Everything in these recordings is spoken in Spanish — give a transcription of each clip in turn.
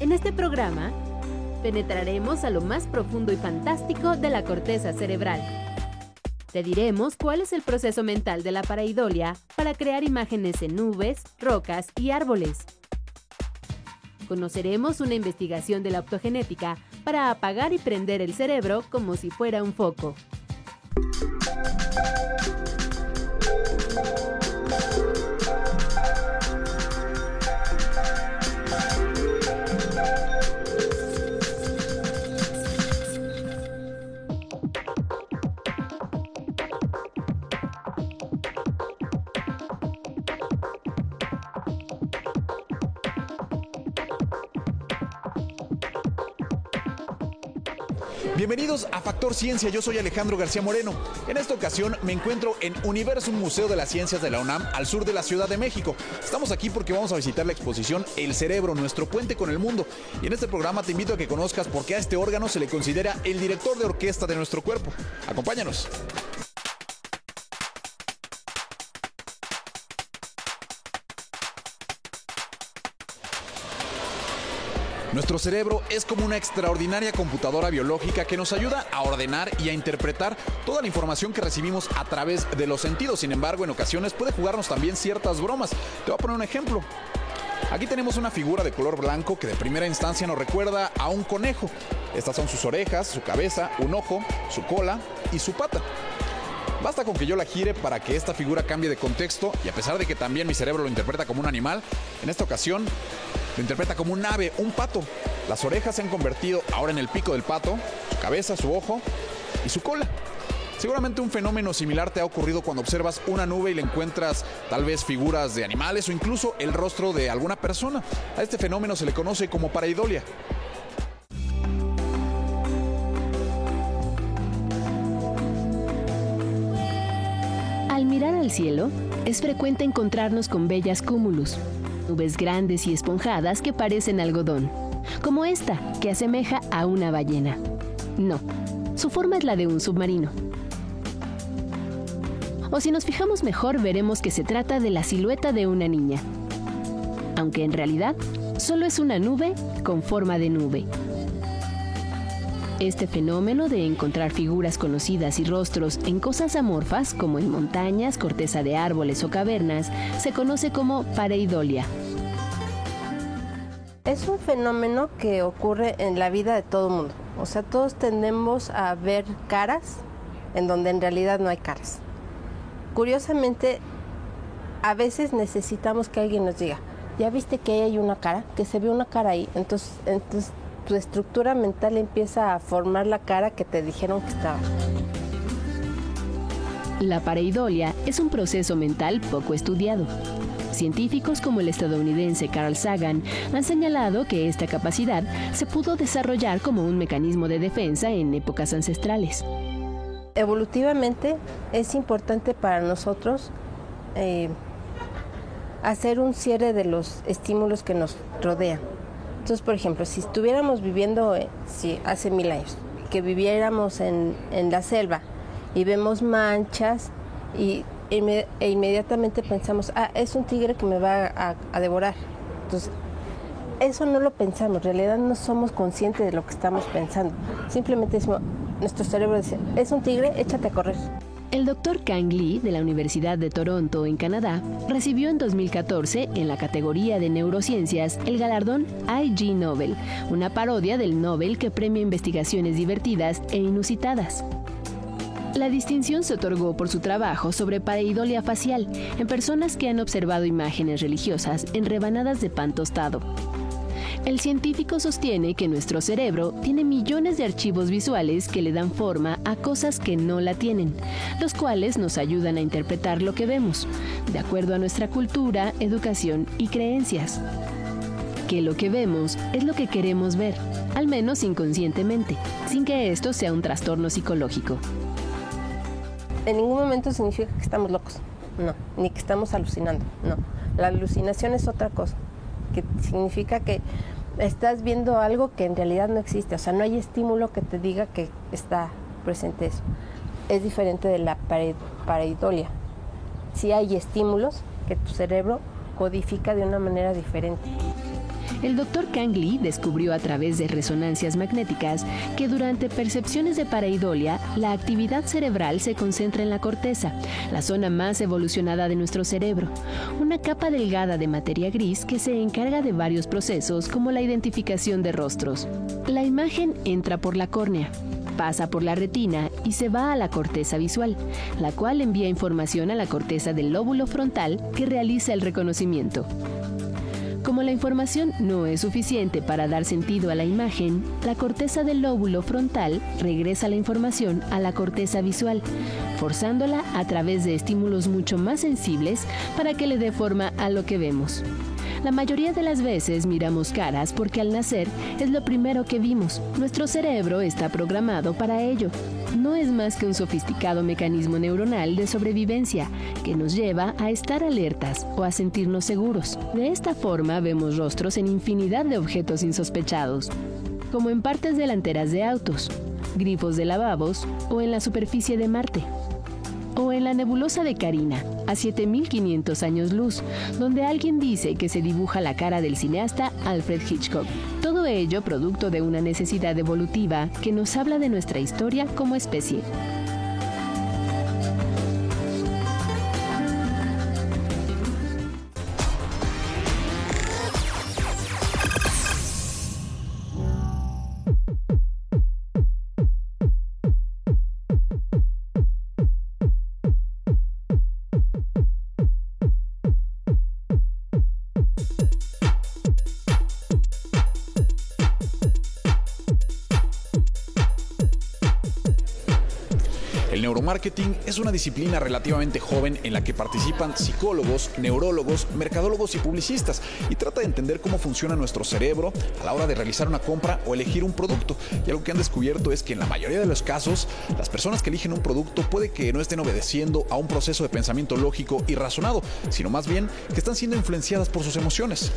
En este programa, penetraremos a lo más profundo y fantástico de la corteza cerebral. Te diremos cuál es el proceso mental de la pareidolia para crear imágenes en nubes, rocas y árboles. Conoceremos una investigación de la optogenética para apagar y prender el cerebro como si fuera un foco. Bienvenidos a Factor Ciencia, yo soy Alejandro García Moreno. En esta ocasión me encuentro en Universum Museo de las Ciencias de la UNAM, al sur de la Ciudad de México. Estamos aquí porque vamos a visitar la exposición El Cerebro, nuestro puente con el mundo. Y en este programa te invito a que conozcas por qué a este órgano se le considera el director de orquesta de nuestro cuerpo. Acompáñanos. Nuestro cerebro es como una extraordinaria computadora biológica que nos ayuda a ordenar y a interpretar toda la información que recibimos a través de los sentidos. Sin embargo, en ocasiones puede jugarnos también ciertas bromas. Te voy a poner un ejemplo. Aquí tenemos una figura de color blanco que de primera instancia nos recuerda a un conejo. Estas son sus orejas, su cabeza, un ojo, su cola y su pata. Basta con que yo la gire para que esta figura cambie de contexto y a pesar de que también mi cerebro lo interpreta como un animal, en esta ocasión lo interpreta como un ave, un pato. Las orejas se han convertido ahora en el pico del pato, su cabeza, su ojo y su cola. Seguramente un fenómeno similar te ha ocurrido cuando observas una nube y le encuentras tal vez figuras de animales o incluso el rostro de alguna persona. A este fenómeno se le conoce como pareidolia. Al mirar al cielo, es frecuente encontrarnos con bellas cúmulos, nubes grandes y esponjadas que parecen algodón, como esta, que asemeja a una ballena. No, su forma es la de un submarino. O si nos fijamos mejor, veremos que se trata de la silueta de una niña, aunque en realidad solo es una nube con forma de nube. Este fenómeno de encontrar figuras conocidas y rostros en cosas amorfas, como en montañas, corteza de árboles o cavernas, se conoce como pareidolia. Es un fenómeno que ocurre en la vida de todo el mundo. O sea, todos tendemos a ver caras en donde en realidad no hay caras. Curiosamente, a veces necesitamos que alguien nos diga, ¿ya viste que ahí hay una cara? Que se ve una cara ahí. Entonces, entonces tu estructura mental empieza a formar la cara que te dijeron que estaba. La pareidolia es un proceso mental poco estudiado. Científicos como el estadounidense Carl Sagan han señalado que esta capacidad se pudo desarrollar como un mecanismo de defensa en épocas ancestrales. Evolutivamente es importante para nosotros eh, hacer un cierre de los estímulos que nos rodean. Entonces, por ejemplo, si estuviéramos viviendo eh, hace mil años, que viviéramos en, la selva y vemos manchas y e inmediatamente pensamos, ah, es un tigre que me va a, a, devorar. Entonces, eso no lo pensamos, en realidad no somos conscientes de lo que estamos pensando. Simplemente decimos, nuestro cerebro dice, es un tigre, échate a correr. El doctor Kang Lee de la Universidad de Toronto, en Canadá, recibió en 2014, en la categoría de neurociencias, el galardón IG Nobel, una parodia del Nobel que premia investigaciones divertidas e inusitadas. La distinción se otorgó por su trabajo sobre pareidolia facial en personas que han observado imágenes religiosas en rebanadas de pan tostado. El científico sostiene que nuestro cerebro tiene millones de archivos visuales que le dan forma a cosas que no la tienen, los cuales nos ayudan a interpretar lo que vemos, de acuerdo a nuestra cultura, educación y creencias. Que lo que vemos es lo que queremos ver, al menos inconscientemente, sin que esto sea un trastorno psicológico. En ningún momento significa que estamos locos, no, ni que estamos alucinando, no. La alucinación es otra cosa que significa que estás viendo algo que en realidad no existe, o sea, no hay estímulo que te diga que está presente eso. Es diferente de la pareidolia. Sí hay estímulos que tu cerebro codifica de una manera diferente. El doctor Kang Lee descubrió a través de resonancias magnéticas que durante percepciones de pareidolia, la actividad cerebral se concentra en la corteza, la zona más evolucionada de nuestro cerebro, una capa delgada de materia gris que se encarga de varios procesos como la identificación de rostros. La imagen entra por la córnea, pasa por la retina y se va a la corteza visual, la cual envía información a la corteza del lóbulo frontal que realiza el reconocimiento. Como la información no es suficiente para dar sentido a la imagen, la corteza del lóbulo frontal regresa la información a la corteza visual, forzándola a través de estímulos mucho más sensibles para que le dé forma a lo que vemos. La mayoría de las veces miramos caras porque al nacer es lo primero que vimos. Nuestro cerebro está programado para ello. No es más que un sofisticado mecanismo neuronal de sobrevivencia que nos lleva a estar alertas o a sentirnos seguros. De esta forma vemos rostros en infinidad de objetos insospechados, como en partes delanteras de autos, grifos de lavabos o en la superficie de Marte o en la nebulosa de Carina, a 7500 años luz, donde alguien dice que se dibuja la cara del cineasta Alfred Hitchcock. Todo ello producto de una necesidad evolutiva que nos habla de nuestra historia como especie. Marketing es una disciplina relativamente joven en la que participan psicólogos, neurólogos, mercadólogos y publicistas y trata de entender cómo funciona nuestro cerebro a la hora de realizar una compra o elegir un producto. Y algo que han descubierto es que en la mayoría de los casos, las personas que eligen un producto puede que no estén obedeciendo a un proceso de pensamiento lógico y razonado, sino más bien que están siendo influenciadas por sus emociones.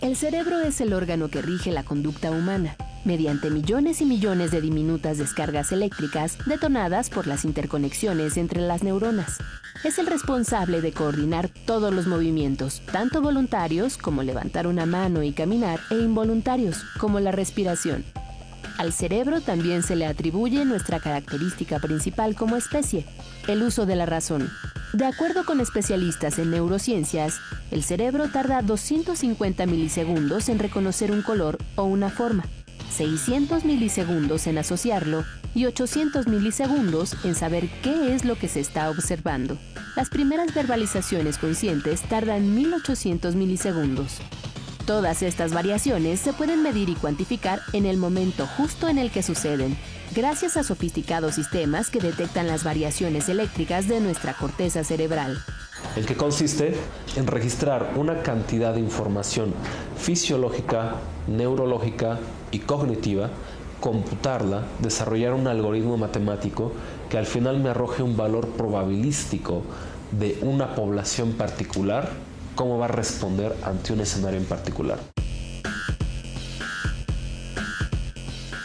El cerebro es el órgano que rige la conducta humana mediante millones y millones de diminutas descargas eléctricas detonadas por las interconexiones entre las neuronas. Es el responsable de coordinar todos los movimientos, tanto voluntarios como levantar una mano y caminar, e involuntarios como la respiración. Al cerebro también se le atribuye nuestra característica principal como especie, el uso de la razón. De acuerdo con especialistas en neurociencias, el cerebro tarda 250 milisegundos en reconocer un color o una forma. 600 milisegundos en asociarlo y 800 milisegundos en saber qué es lo que se está observando. Las primeras verbalizaciones conscientes tardan 1800 milisegundos. Todas estas variaciones se pueden medir y cuantificar en el momento justo en el que suceden, gracias a sofisticados sistemas que detectan las variaciones eléctricas de nuestra corteza cerebral el que consiste en registrar una cantidad de información fisiológica, neurológica y cognitiva, computarla, desarrollar un algoritmo matemático que al final me arroje un valor probabilístico de una población particular, cómo va a responder ante un escenario en particular.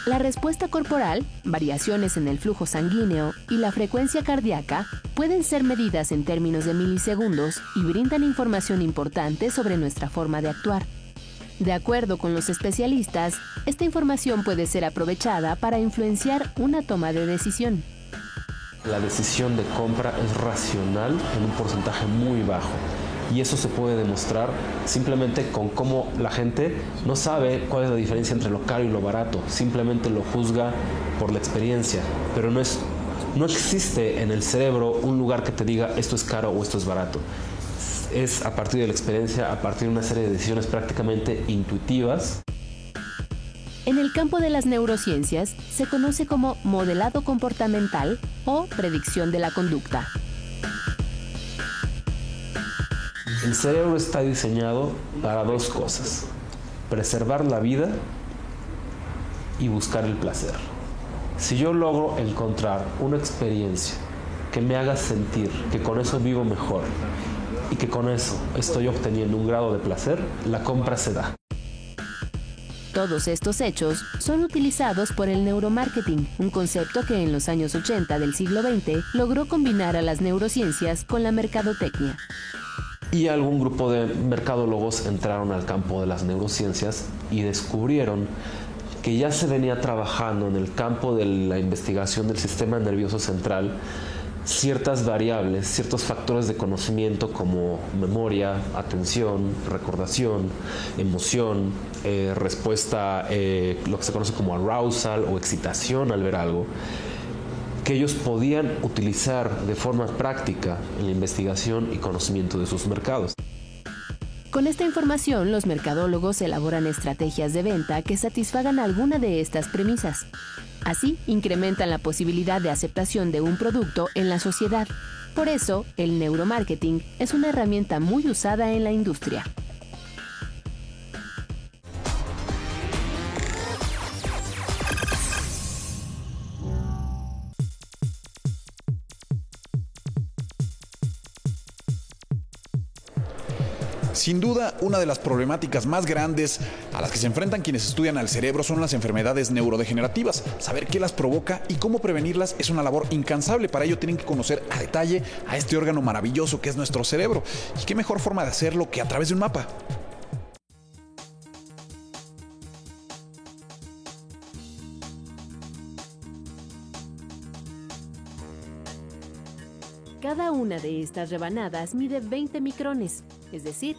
La respuesta corporal, variaciones en el flujo sanguíneo y la frecuencia cardíaca pueden ser medidas en términos de milisegundos y brindan información importante sobre nuestra forma de actuar. De acuerdo con los especialistas, esta información puede ser aprovechada para influenciar una toma de decisión. La decisión de compra es racional en un porcentaje muy bajo y eso se puede demostrar simplemente con cómo la gente no sabe cuál es la diferencia entre lo caro y lo barato, simplemente lo juzga por la experiencia, pero no es no existe en el cerebro un lugar que te diga esto es caro o esto es barato. Es a partir de la experiencia, a partir de una serie de decisiones prácticamente intuitivas. En el campo de las neurociencias se conoce como modelado comportamental o predicción de la conducta. El cerebro está diseñado para dos cosas, preservar la vida y buscar el placer. Si yo logro encontrar una experiencia que me haga sentir que con eso vivo mejor y que con eso estoy obteniendo un grado de placer, la compra se da. Todos estos hechos son utilizados por el neuromarketing, un concepto que en los años 80 del siglo XX logró combinar a las neurociencias con la mercadotecnia. y algún grupo de mercadólogos entraron al campo de las neurociencias y descubrieron que ya se venía trabajando en el campo de la investigación del sistema nervioso central ciertas variables, ciertos factores de conocimiento como memoria, atención, recordación, emoción, eh, respuesta, eh, lo que se conoce como arousal o excitación al ver algo, que ellos podían utilizar de forma práctica en la investigación y conocimiento de sus mercados. Con esta información, los mercadólogos elaboran estrategias de venta que satisfagan alguna de estas premisas. Así, incrementan la posibilidad de aceptación de un producto en la sociedad. Por eso, el neuromarketing es una herramienta muy usada en la industria. Sin duda, una de las problemáticas más grandes a las que se enfrentan quienes estudian al cerebro son las enfermedades neurodegenerativas. Saber qué las provoca y cómo prevenirlas es una labor incansable. Para ello tienen que conocer a detalle a este órgano maravilloso que es nuestro cerebro. ¿Y qué mejor forma de hacerlo que a través de un mapa? Cada una de estas rebanadas mide 20 micrones, es decir,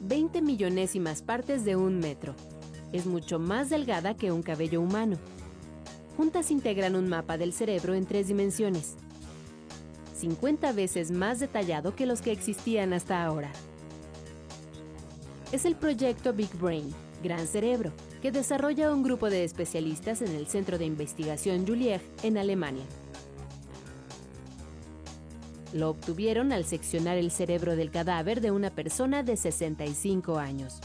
20 millonésimas partes de un metro. Es mucho más delgada que un cabello humano. Juntas integran un mapa del cerebro en tres dimensiones, 50 veces más detallado que los que existían hasta ahora. Es el proyecto Big Brain, Gran Cerebro, que desarrolla un grupo de especialistas en el Centro de Investigación Julier en Alemania. Lo obtuvieron al seccionar el cerebro del cadáver de una persona de 65 años.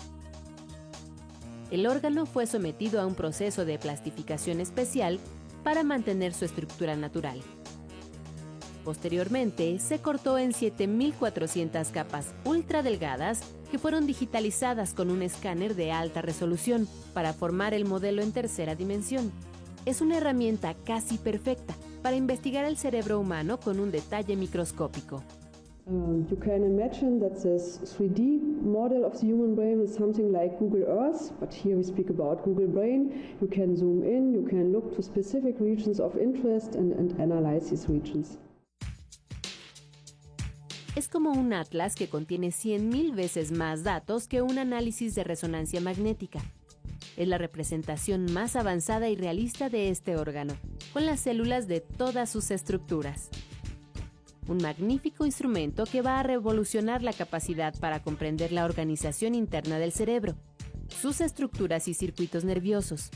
El órgano fue sometido a un proceso de plastificación especial para mantener su estructura natural. Posteriormente, se cortó en 7.400 capas ultra delgadas que fueron digitalizadas con un escáner de alta resolución para formar el modelo en tercera dimensión. Es una herramienta casi perfecta para investigar el cerebro humano con un detalle microscópico. Um, you can imagine that this 3D model of the human brain is something like Google Earth, but here we speak about Google Brain. You can zoom in, you can look to specific regions of interest and, and analyze these regions. Es como un atlas que contiene 100.000 veces más datos que un análisis de resonancia magnética. Es la representación más avanzada y realista de este órgano, con las células de todas sus estructuras. Un magnífico instrumento que va a revolucionar la capacidad para comprender la organización interna del cerebro, sus estructuras y circuitos nerviosos.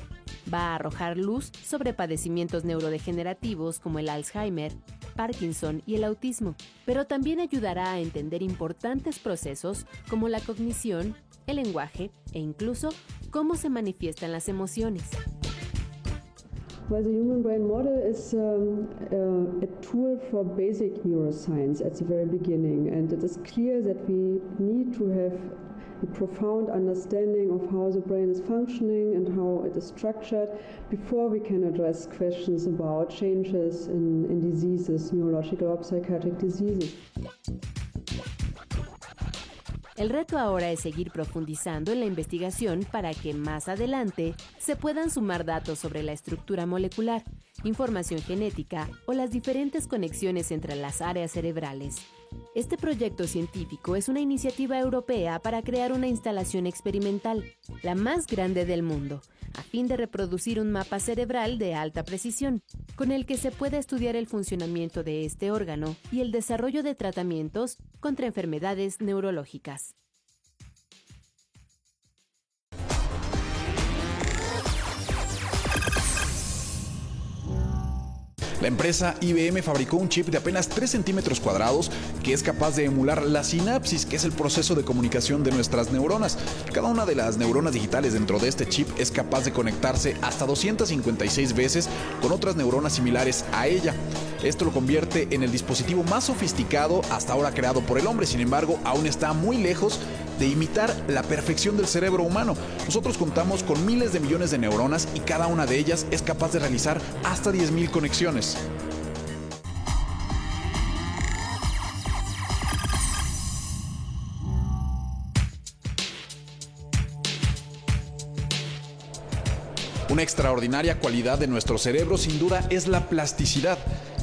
Va a arrojar luz sobre padecimientos neurodegenerativos como el Alzheimer, Parkinson y el autismo, pero también ayudará a entender importantes procesos como la cognición, el lenguaje e incluso cómo se manifiestan las emociones. Well, the human brain model is um, uh, a tool for basic neuroscience at the very beginning, and it is clear that we need to have a profound understanding of how the brain is functioning and how it is structured before we can address questions about changes in, in diseases, neurological or psychiatric diseases. El reto ahora es seguir profundizando en la investigación para que más adelante se puedan sumar datos sobre la estructura molecular, información genética o las diferentes conexiones entre las áreas cerebrales. Este proyecto científico es una iniciativa europea para crear una instalación experimental, la más grande del mundo, a fin de reproducir un mapa cerebral de alta precisión, con el que se pueda estudiar el funcionamiento de este órgano y el desarrollo de tratamientos contra enfermedades neurológicas. La empresa IBM fabricó un chip de apenas 3 centímetros cuadrados que es capaz de emular la sinapsis, que es el proceso de comunicación de nuestras neuronas. Cada una de las neuronas digitales dentro de este chip es capaz de conectarse hasta 256 veces con otras neuronas similares a ella. Esto lo convierte en el dispositivo más sofisticado hasta ahora creado por el hombre, sin embargo aún está muy lejos de imitar la perfección del cerebro humano. Nosotros contamos con miles de millones de neuronas y cada una de ellas es capaz de realizar hasta 10.000 conexiones. Una extraordinaria cualidad de nuestro cerebro sin duda es la plasticidad.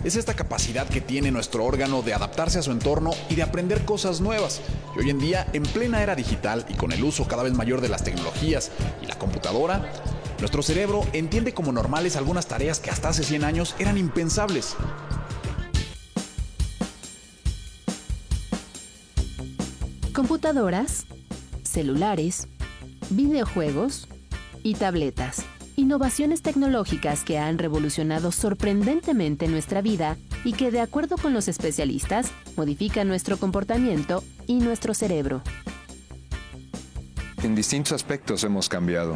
Es esta capacidad que tiene nuestro órgano de adaptarse a su entorno y de aprender cosas nuevas. Y hoy en día, en plena era digital y con el uso cada vez mayor de las tecnologías y la computadora, nuestro cerebro entiende como normales algunas tareas que hasta hace 100 años eran impensables. Computadoras, celulares, videojuegos y tabletas innovaciones tecnológicas que han revolucionado sorprendentemente nuestra vida y que, de acuerdo con los especialistas, modifican nuestro comportamiento y nuestro cerebro. En distintos aspectos hemos cambiado.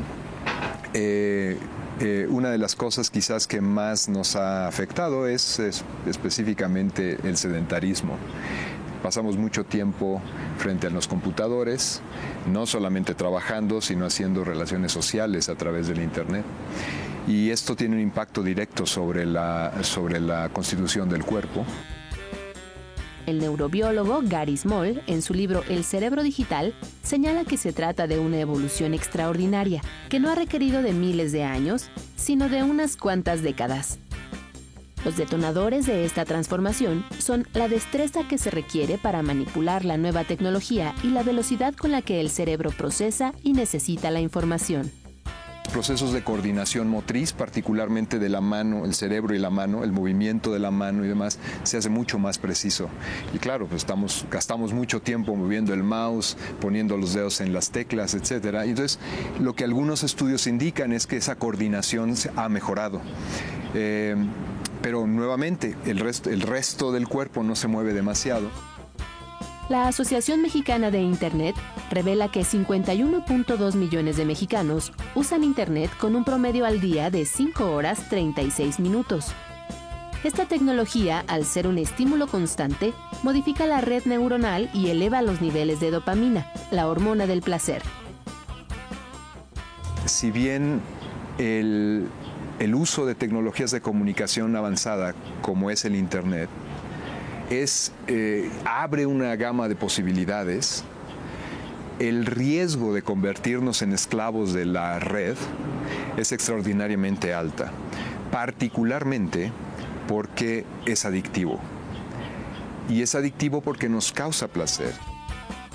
Eh, eh, una de las cosas quizás que más nos ha afectado es específicamente el sedentarismo. Pasamos mucho tiempo frente a los computadores, no solamente trabajando, sino haciendo relaciones sociales a través del Internet. Y esto tiene un impacto directo sobre la, sobre la constitución del cuerpo. El neurobiólogo Gary Small, en su libro El cerebro digital, señala que se trata de una evolución extraordinaria, que no ha requerido de miles de años, sino de unas cuantas décadas. Los detonadores de esta transformación son la destreza que se requiere para manipular la nueva tecnología y la velocidad con la que el cerebro procesa y necesita la información procesos de coordinación motriz, particularmente de la mano, el cerebro y la mano, el movimiento de la mano y demás, se hace mucho más preciso. Y claro, pues gastamos mucho tiempo moviendo el mouse, poniendo los dedos en las teclas, etc. Entonces, lo que algunos estudios indican es que esa coordinación ha mejorado. Eh, pero nuevamente el resto, el resto del cuerpo no se mueve demasiado. La Asociación Mexicana de Internet revela que 51.2 millones de mexicanos usan Internet con un promedio al día de 5 horas 36 minutos. Esta tecnología, al ser un estímulo constante, modifica la red neuronal y eleva los niveles de dopamina, la hormona del placer. Si bien el, el uso de tecnologías de comunicación avanzada como es el Internet es, eh, abre una gama de posibilidades. El riesgo de convertirnos en esclavos de la red es extraordinariamente alta, particularmente porque es adictivo. Y es adictivo porque nos causa placer.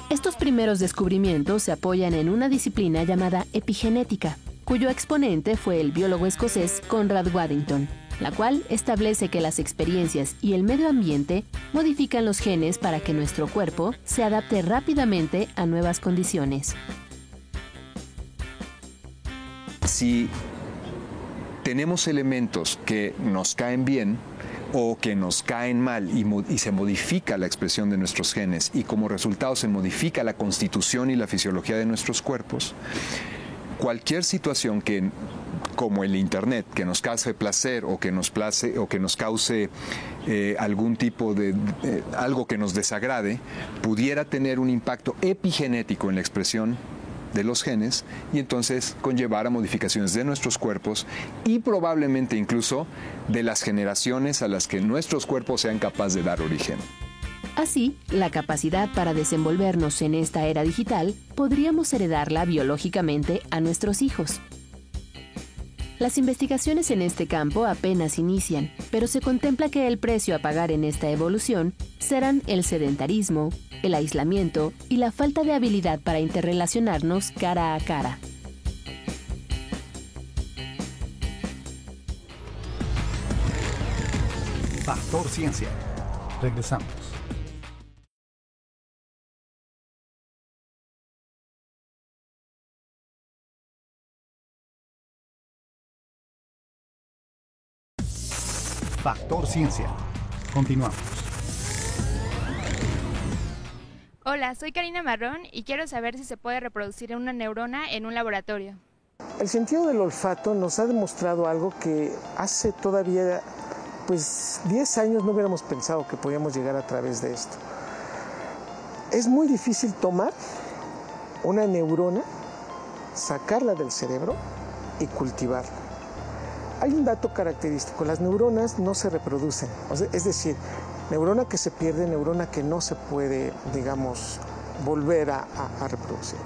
Estos primeros descubrimientos se apoyan en una disciplina llamada epigenética, cuyo exponente fue el biólogo escocés Conrad Waddington, la cual establece que las experiencias y el medio ambiente modifican los genes para que nuestro cuerpo se adapte rápidamente a nuevas condiciones. Si tenemos elementos que nos caen bien, o que nos caen mal y, y, se modifica la expresión de nuestros genes y como resultado se modifica la constitución y la fisiología de nuestros cuerpos, cualquier situación que como el internet que nos cause placer o que nos place o que nos cause eh, algún tipo de algo que nos desagrade pudiera tener un impacto epigenético en la expresión de los genes y entonces conllevar a modificaciones de nuestros cuerpos y probablemente incluso de las generaciones a las que nuestros cuerpos sean capaces de dar origen. Así, la capacidad para desenvolvernos en esta era digital podríamos heredarla biológicamente a nuestros hijos. Las investigaciones en este campo apenas inician, pero se contempla que el precio a pagar en esta evolución serán el sedentarismo, el aislamiento y la falta de habilidad para interrelacionarnos cara a cara. Factor Ciencia. Regresamos. Factor Ciencia. Continuamos. Hola, soy Karina Marrón y quiero saber si se puede reproducir una neurona en un laboratorio. El sentido del olfato nos ha demostrado algo que hace todavía pues 10 años no hubiéramos pensado que podíamos llegar a través de esto. Es muy difícil tomar una neurona, sacarla del cerebro y cultivarla. Hay un dato característico, las neuronas no se reproducen, es decir, neurona que se pierde, neurona que no se puede, digamos, volver a, reproducir.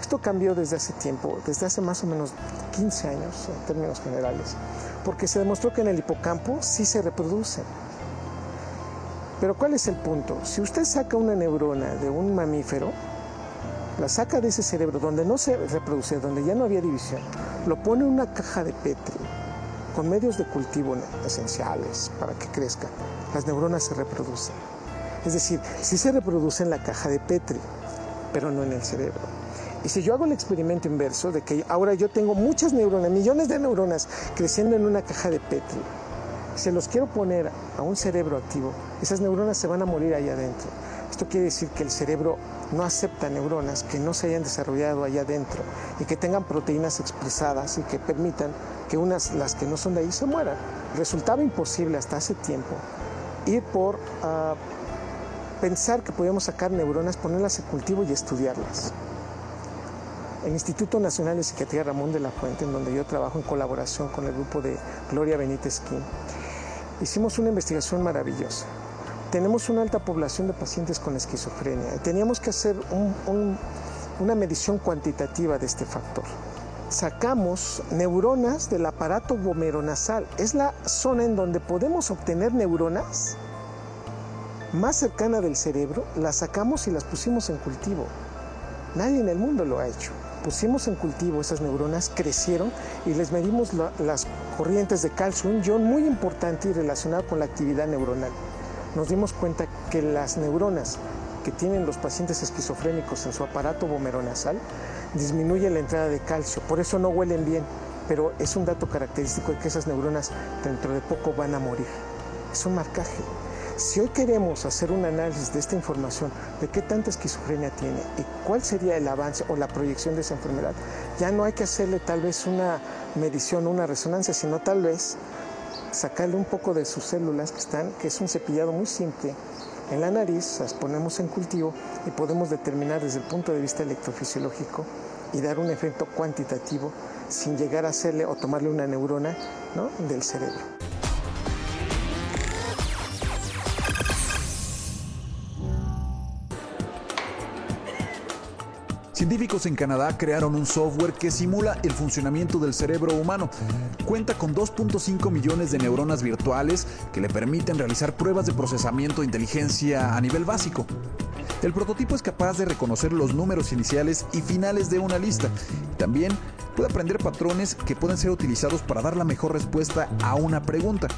Esto cambió desde hace tiempo, desde hace más o menos 15 años en términos generales, porque se demostró que en el hipocampo sí se reproducen. Pero ¿cuál es el punto? Si usted saca una neurona de un mamífero, la saca de ese cerebro donde no se reproduce, donde ya no había división, lo pone en una caja de Petri con medios de cultivo esenciales para que crezca, las neuronas se reproducen. Es decir, sí se reproduce en la caja de Petri, pero no en el cerebro. Y si yo hago el experimento inverso de que ahora yo tengo muchas neuronas, millones de neuronas creciendo en una caja de Petri, se los quiero poner a un cerebro activo, esas neuronas se van a morir ahí adentro. Esto quiere decir que el cerebro no acepta neuronas que no se hayan desarrollado allá adentro y que tengan proteínas expresadas y que permitan que unas, las que no son de ahí, se mueran. Resultaba imposible hasta hace tiempo ir por uh, pensar que podíamos sacar neuronas, ponerlas en cultivo y estudiarlas. El Instituto Nacional de Psiquiatría Ramón de la Fuente, en donde yo trabajo en colaboración con el grupo de Gloria Benítez Kim, hicimos una investigación maravillosa tenemos una alta población de pacientes con esquizofrenia. Teníamos que hacer una medición cuantitativa de este factor. Sacamos neuronas del aparato vomeronasal. Es la zona en donde podemos obtener neuronas más cercana del cerebro. Las sacamos y las pusimos en cultivo. Nadie en el mundo lo ha hecho. Pusimos en cultivo esas neuronas, crecieron y les medimos las corrientes de calcio, un ion muy importante y relacionado con la actividad neuronal nos dimos cuenta que las neuronas que tienen los pacientes esquizofrénicos en su aparato vomeronasal disminuyen la entrada de calcio, por eso no huelen bien, pero es un dato característico de que esas neuronas dentro de poco van a morir. Es un marcaje. Si hoy queremos hacer un análisis de esta información, de qué tanta esquizofrenia tiene y cuál sería el avance o la proyección de esa enfermedad, ya no hay que hacerle tal vez una medición una resonancia, sino tal vez sacarle un poco de sus células que están, que es un cepillado muy simple, en la nariz, las ponemos en cultivo y podemos determinar desde el punto de vista electrofisiológico y dar un efecto cuantitativo sin llegar a hacerle o tomarle una neurona del cerebro. Científicos en Canadá crearon un software que simula el funcionamiento del cerebro humano. Cuenta con 2.5 millones de neuronas virtuales que le permiten realizar pruebas de procesamiento de inteligencia a nivel básico. El prototipo es capaz de reconocer los números iniciales y finales de una lista. También puede aprender patrones que pueden ser utilizados para dar la mejor respuesta a una pregunta.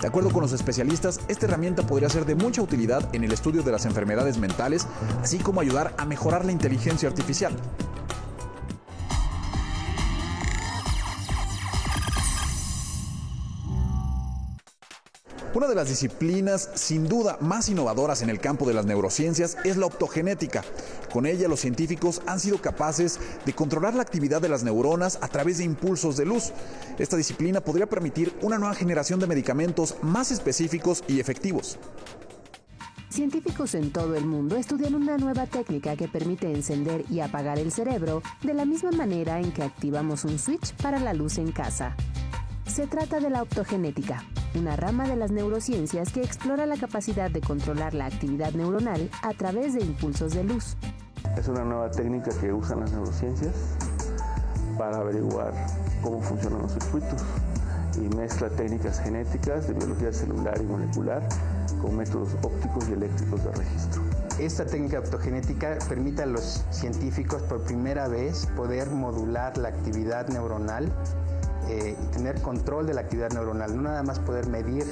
De acuerdo con los especialistas, esta herramienta podría ser de mucha utilidad en el estudio de las enfermedades mentales, así como ayudar a mejorar la inteligencia artificial. Una de las disciplinas sin duda más innovadoras en el campo de las neurociencias es la optogenética. Con ella los científicos han sido capaces de controlar la actividad de las neuronas a través de impulsos de luz. Esta disciplina podría permitir una nueva generación de medicamentos más específicos y efectivos. Científicos en todo el mundo estudian una nueva técnica que permite encender y apagar el cerebro de la misma manera en que activamos un switch para la luz en casa. Se trata de la optogenética, una rama de las neurociencias que explora la capacidad de controlar la actividad neuronal a través de impulsos de luz. Es una nueva técnica que usan las neurociencias para averiguar cómo funcionan los circuitos y mezcla técnicas genéticas de biología celular y molecular con métodos ópticos y eléctricos de registro. Esta técnica optogenética permite a los científicos por primera vez poder modular la actividad neuronal eh, tener control de la actividad neuronal, no nada más poder medir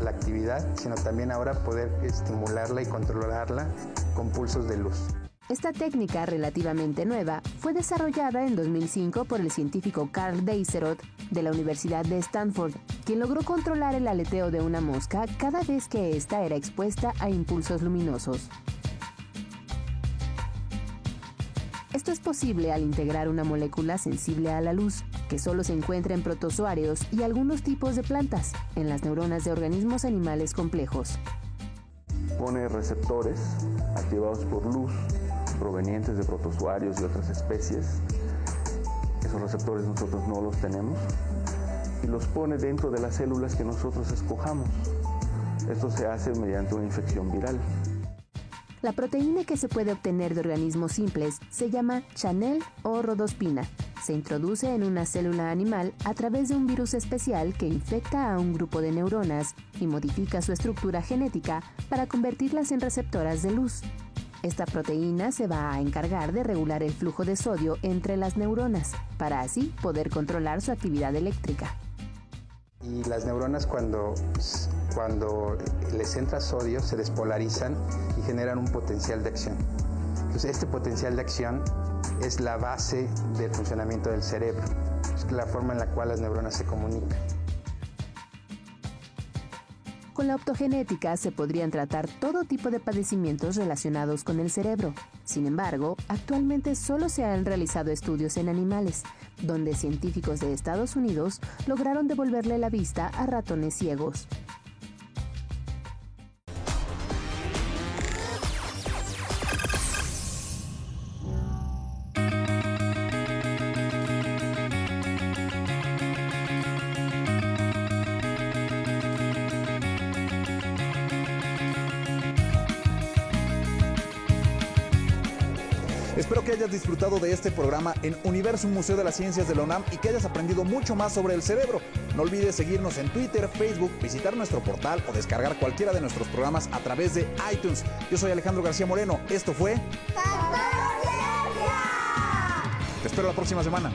la actividad, sino también ahora poder estimularla y controlarla con pulsos de luz. Esta técnica relativamente nueva fue desarrollada en 2005 por el científico Carl Deiserot de la Universidad de Stanford, quien logró controlar el aleteo de una mosca cada vez que ésta era expuesta a impulsos luminosos. Esto es posible al integrar una molécula sensible a la luz, que solo se encuentra en protozoarios y algunos tipos de plantas, en las neuronas de organismos animales complejos. Pone receptores activados por luz provenientes de protozoarios y otras especies. Esos receptores nosotros no los tenemos y los pone dentro de las células que nosotros escojamos. Esto se hace mediante una infección viral. La proteína que se puede obtener de organismos simples se llama chanel o rodospina. Se introduce en una célula animal a través de un virus especial que infecta a un grupo de neuronas y modifica su estructura genética para convertirlas en receptoras de luz. Esta proteína se va a encargar de regular el flujo de sodio entre las neuronas, para así poder controlar su actividad eléctrica. Y las neuronas cuando, cuando les entra sodio se despolarizan y generan un potencial de acción. Entonces este potencial de acción es la base del funcionamiento del cerebro, es la forma en la cual las neuronas se comunican. Con la optogenética se podrían tratar todo tipo de padecimientos relacionados con el cerebro. Sin embargo, actualmente solo se han realizado estudios en animales, donde científicos de Estados Unidos lograron devolverle la vista a ratones ciegos. Espero que hayas disfrutado de este programa en Universo Museo de las Ciencias de la UNAM y que hayas aprendido mucho más sobre el cerebro. No olvides seguirnos en Twitter, Facebook, visitar nuestro portal o descargar cualquiera de nuestros programas a través de iTunes. Yo soy Alejandro García Moreno. Esto fue... Te espero la próxima semana.